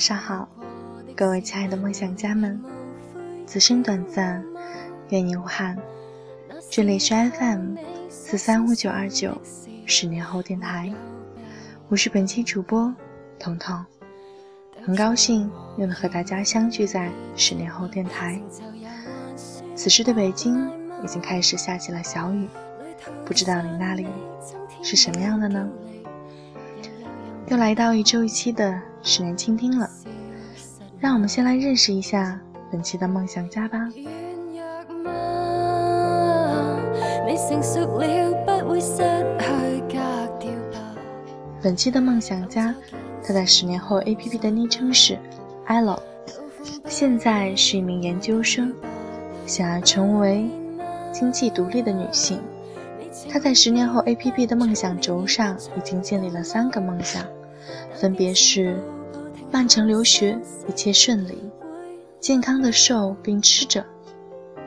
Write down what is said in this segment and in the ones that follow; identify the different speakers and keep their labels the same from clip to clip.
Speaker 1: 晚上好，各位亲爱的梦想家们，此生短暂，愿你无憾。这里是 FM 四三五九二九，十年后电台，我是本期主播彤彤，很高兴又能和大家相聚在十年后电台。此时的北京已经开始下起了小雨，不知道你那里是什么样的呢？又来到一周一期的十年倾听了，让我们先来认识一下本期的梦想家吧。本期的梦想家，他在十年后 APP 的昵称是 Elo，现在是一名研究生，想要成为经济独立的女性。她在十年后 APP 的梦想轴上已经建立了三个梦想。分别是曼城留学一切顺利，健康的瘦并吃着，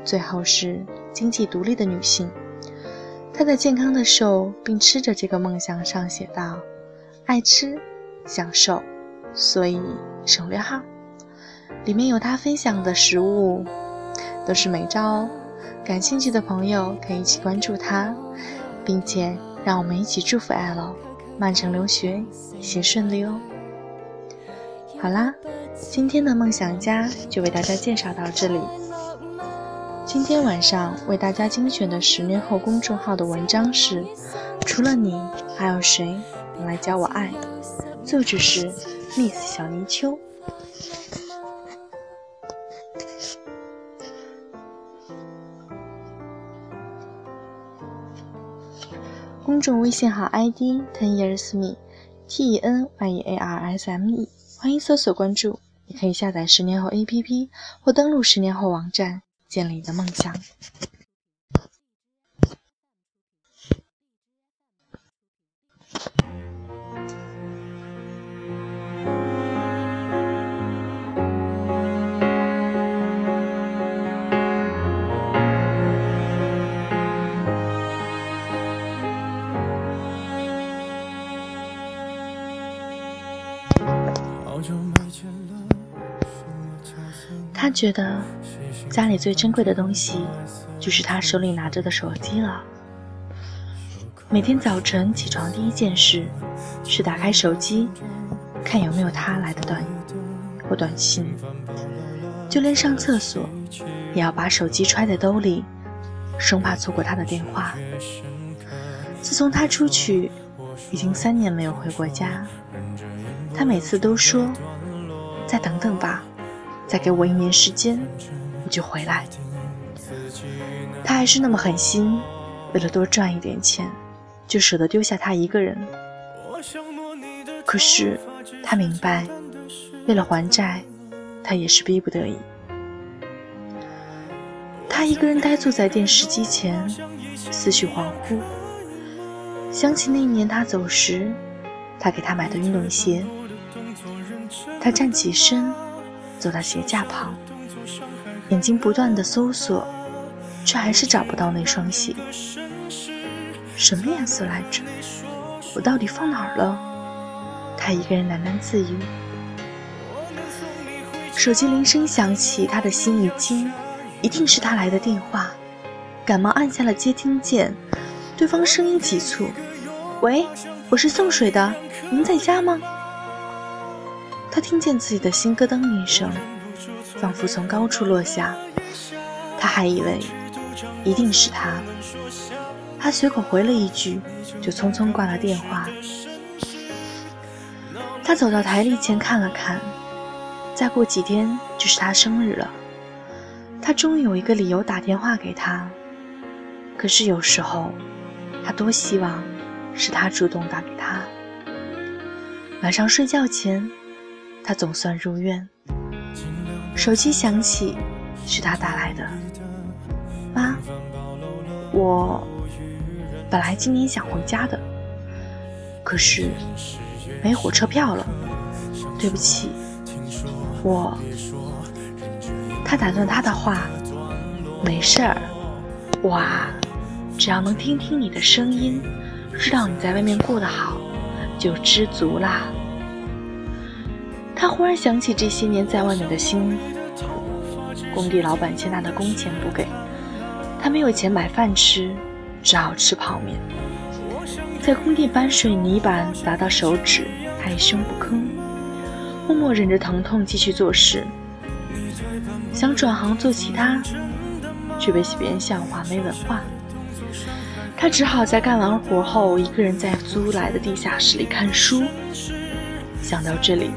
Speaker 1: 最后是经济独立的女性。她在健康的瘦并吃着这个梦想上写道：“爱吃，想瘦，所以省略号。”里面有她分享的食物，都是美照哦。感兴趣的朋友可以一起关注她，并且让我们一起祝福 L。曼城留学，一切顺利哦。好啦，今天的梦想家就为大家介绍到这里。今天晚上为大家精选的十年后公众号的文章是：除了你，还有谁能来教我爱？作者是 Miss 小泥鳅。众微信号 ID Ten Years Me T E N Y E A R S M E，欢迎搜索关注。你可以下载十年后 APP 或登录十年后网站，建立你的梦想。觉得家里最珍贵的东西就是他手里拿着的手机了。每天早晨起床第一件事是打开手机，看有没有他来的短语或短信。就连上厕所，也要把手机揣在兜里，生怕错过他的电话。自从他出去，已经三年没有回过家。他每次都说：“再等等吧，再给我一年时间，我就回来。”他还是那么狠心，为了多赚一点钱，就舍得丢下他一个人。可是他明白，为了还债，他也是逼不得已。他一个人呆坐在电视机前，思绪恍惚，想起那一年他走时，他给他买的运动鞋。他站起身，走到鞋架旁，眼睛不断的搜索，却还是找不到那双鞋。什么颜色来着？我到底放哪儿了？他一个人喃喃自语。手机铃声响起，他的心一惊，一定是他来的电话，赶忙按下了接听键。对方声音急促：“喂，我是送水的，您在家吗？”他听见自己的心咯噔一声，仿佛从高处落下。他还以为一定是他，他随口回了一句，就匆匆挂了电话。他走到台历前看了看，再过几天就是他生日了。他终于有一个理由打电话给他。可是有时候，他多希望是他主动打给他。晚上睡觉前。他总算如愿。手机响起，是他打来的。妈，我本来今年想回家的，可是没火车票了。对不起，我……他打断他的话，没事儿。哇，只要能听听你的声音，知道你在外面过得好，就知足啦。他忽然想起这些年在外面的辛苦，工地老板欠他的工钱不给，他没有钱买饭吃，只好吃泡面。在工地搬水泥板砸到手指，他一声不吭，默默忍着疼痛继续做事。想转行做其他，却被别人笑话没文化。他只好在干完活后，一个人在租来的地下室里看书。想到这里，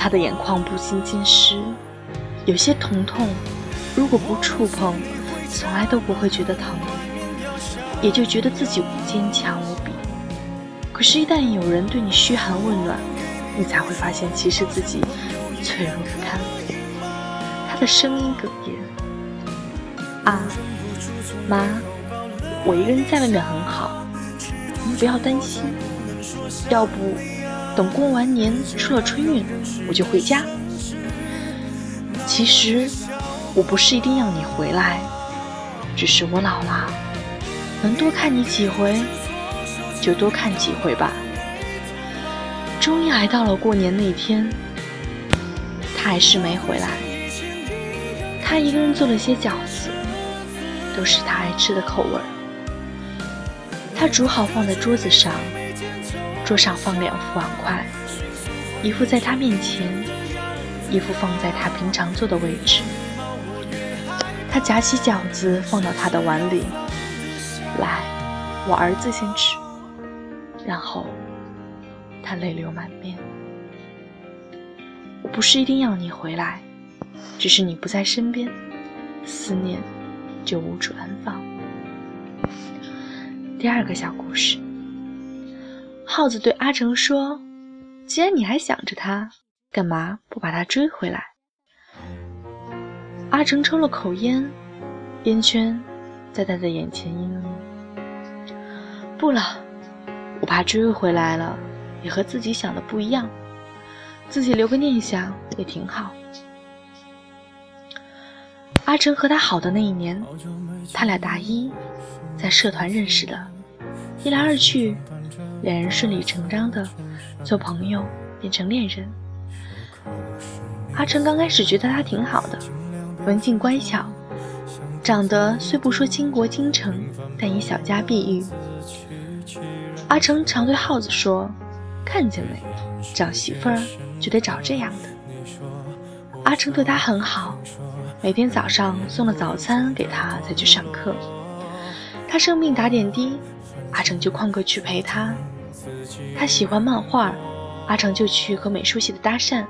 Speaker 1: 他的眼眶不禁浸湿。有些疼痛，如果不触碰，从来都不会觉得疼，也就觉得自己坚强无比。可是，一旦有人对你嘘寒问暖，你才会发现，其实自己脆弱不堪。他的声音哽咽：“啊，妈。”我一个人在外面很好，你不要担心。要不等过完年出了春运，我就回家。其实我不是一定要你回来，只是我老了，能多看你几回就多看几回吧。终于来到了过年那天，他还是没回来。他一个人做了些饺子，都是他爱吃的口味儿。他煮好放在桌子上，桌上放两副碗筷，一副在他面前，一副放在他平常坐的位置。他夹起饺子放到他的碗里，来，我儿子先吃。然后他泪流满面。我不是一定要你回来，只是你不在身边，思念就无处安放。第二个小故事，耗子对阿成说：“既然你还想着他，干嘛不把他追回来？”阿成抽了口烟，烟圈在他的眼前氤氲。不了，我怕追回来了也和自己想的不一样，自己留个念想也挺好。阿成和他好的那一年，他俩大一。在社团认识的，一来二去，两人顺理成章的从朋友变成恋人。阿成刚开始觉得他挺好的，文静乖巧，长得虽不说倾国倾城，但也小家碧玉。阿成常对耗子说：“看见没，找媳妇儿就得找这样的。”阿成对他很好，每天早上送了早餐给他才去上课。他生病打点滴，阿成就旷课去陪他。他喜欢漫画，阿成就去和美术系的搭讪，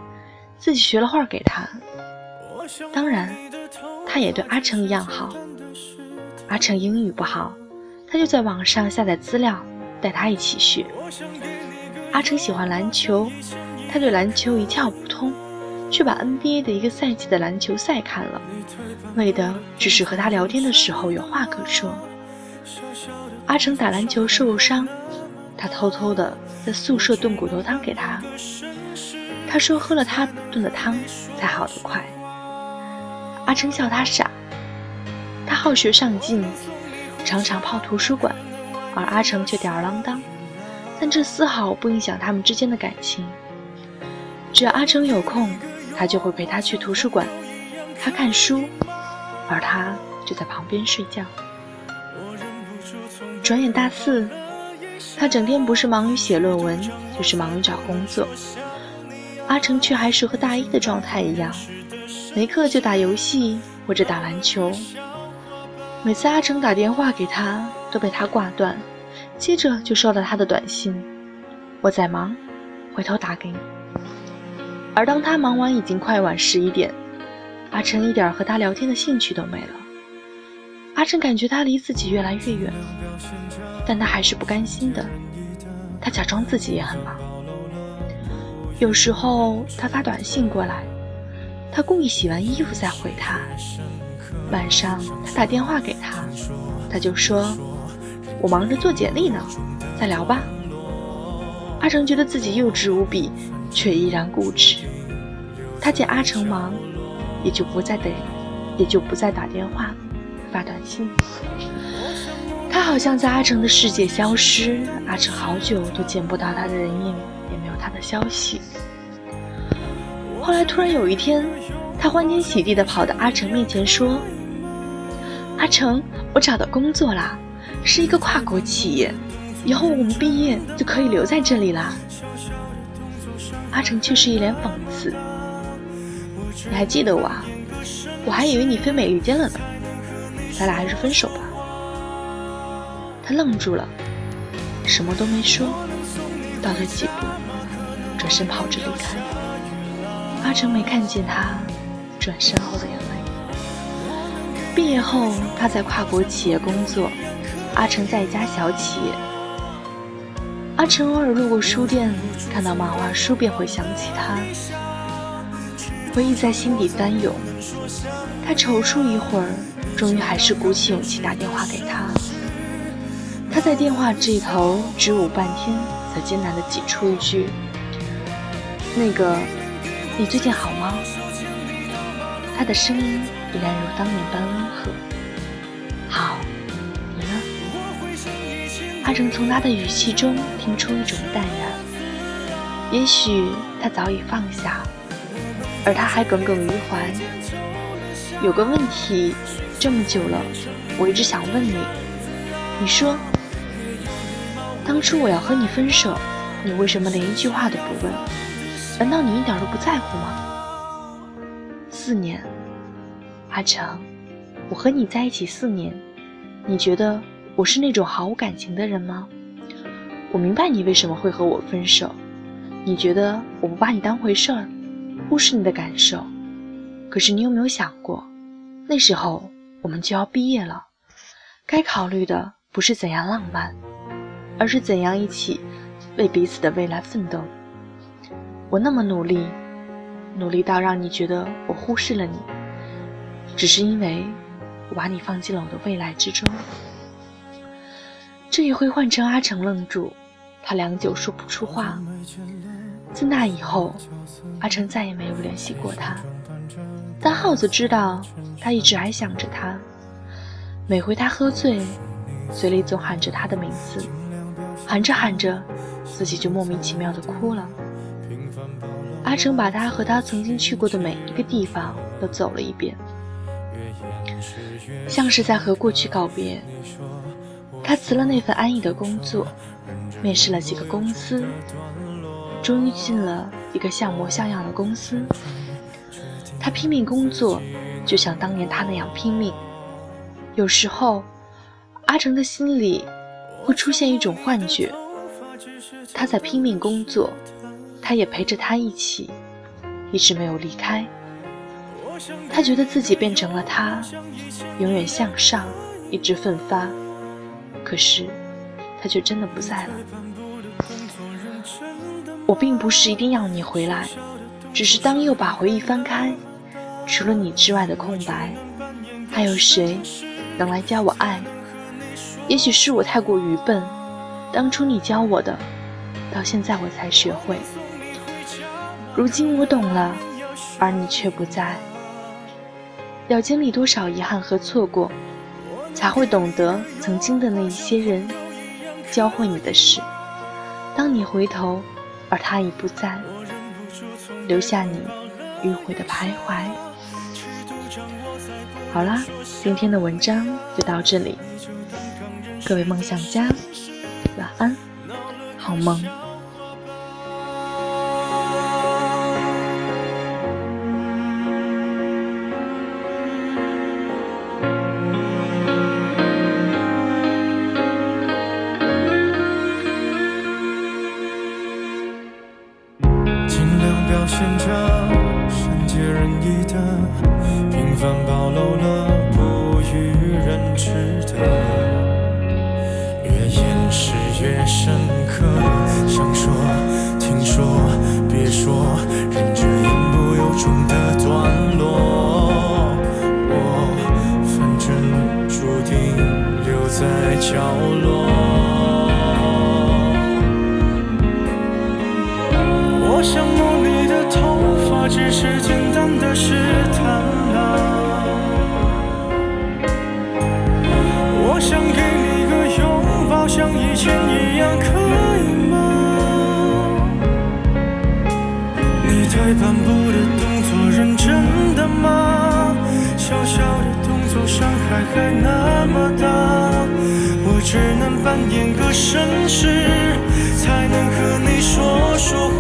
Speaker 1: 自己学了画给他。当然，他也对阿成一样好。阿成英语不好，他就在网上下载资料，带他一起学。阿成喜欢篮球，他对篮球一窍不通，却把 NBA 的一个赛季的篮球赛看了，为的只是和他聊天的时候有话可说。阿成打篮球受伤，他偷偷的在宿舍炖骨头汤给他。他说喝了他炖的汤才好得快。阿成笑他傻。他好学上进，常常泡图书馆，而阿成却吊儿郎当。但这丝毫不影响他们之间的感情。只要阿成有空，他就会陪他去图书馆，他看书，而他就在旁边睡觉。转眼大四，他整天不是忙于写论文，就是忙于找工作。阿成却还是和大一的状态一样，没课就打游戏或者打篮球。每次阿成打电话给他，都被他挂断，接着就收到他的短信：“我在忙，回头打给你。”而当他忙完，已经快晚十一点，阿成一点和他聊天的兴趣都没了。阿成感觉他离自己越来越远，但他还是不甘心的。他假装自己也很忙。有时候他发短信过来，他故意洗完衣服再回他。晚上他打电话给他，他就说：“我忙着做简历呢，再聊吧。”阿成觉得自己幼稚无比，却依然固执。他见阿成忙，也就不再等，也就不再打电话。发短信，他好像在阿成的世界消失，阿成好久都见不到他的人影，也没有他的消息。后来突然有一天，他欢天喜地地跑到阿成面前说：“阿成，我找到工作啦，是一个跨国企业，以后我们毕业就可以留在这里啦。”阿成却是一脸讽刺：“你还记得我啊？我还以为你飞美利坚了呢。咱俩还是分手吧。”他愣住了，什么都没说，倒退几步，转身跑着离开。阿成没看见他转身后的眼泪。毕业后，他在跨国企业工作，阿成在一家小企业。阿成偶尔路过书店，看到漫画书，便会想起他，回忆在心底翻涌。他踌躇一会儿，终于还是鼓起勇气打电话给他。他在电话这头支吾半天，才艰难地挤出一句：“那个，你最近好吗？”他的声音依然如当年般温和。好，你呢？阿成从他的语气中听出一种淡然。也许他早已放下，而他还耿耿于怀。有个问题，这么久了，我一直想问你。你说。当初我要和你分手，你为什么连一句话都不问？难道你一点都不在乎吗？四年，阿成，我和你在一起四年，你觉得我是那种毫无感情的人吗？我明白你为什么会和我分手，你觉得我不把你当回事儿，忽视你的感受。可是你有没有想过，那时候我们就要毕业了，该考虑的不是怎样浪漫。而是怎样一起为彼此的未来奋斗？我那么努力，努力到让你觉得我忽视了你，只是因为我把你放进了我的未来之中。这一回换成阿成愣住，他良久说不出话。自那以后，阿成再也没有联系过他，但耗子知道他一直还想着他。每回他喝醉，嘴里总喊着他的名字。喊着喊着，自己就莫名其妙的哭了。阿成把他和他曾经去过的每一个地方都走了一遍，像是在和过去告别。他辞了那份安逸的工作，面试了几个公司，终于进了一个像模像样的公司。他拼命工作，就像当年他那样拼命。有时候，阿成的心里。会出现一种幻觉，他在拼命工作，他也陪着他一起，一直没有离开。他觉得自己变成了他，永远向上，一直奋发。可是，他却真的不在了。我并不是一定要你回来，只是当又把回忆翻开，除了你之外的空白，还有谁能来教我爱？也许是我太过愚笨，当初你教我的，到现在我才学会。如今我懂了，而你却不在。要经历多少遗憾和错过，才会懂得曾经的那一些人教会你的事。当你回头，而他已不在，留下你迂回的徘徊。好啦，今天的文章就到这里。各位梦想家，晚安，好梦。
Speaker 2: 深刻，想说，听说，别说，忍着言不由衷的段落，我反正注定留在角落。我想摸你的头发，只是简单的试探啊。我想给你个拥抱，像以前。一样海那么大，我只能扮演个绅士，才能和你说说话。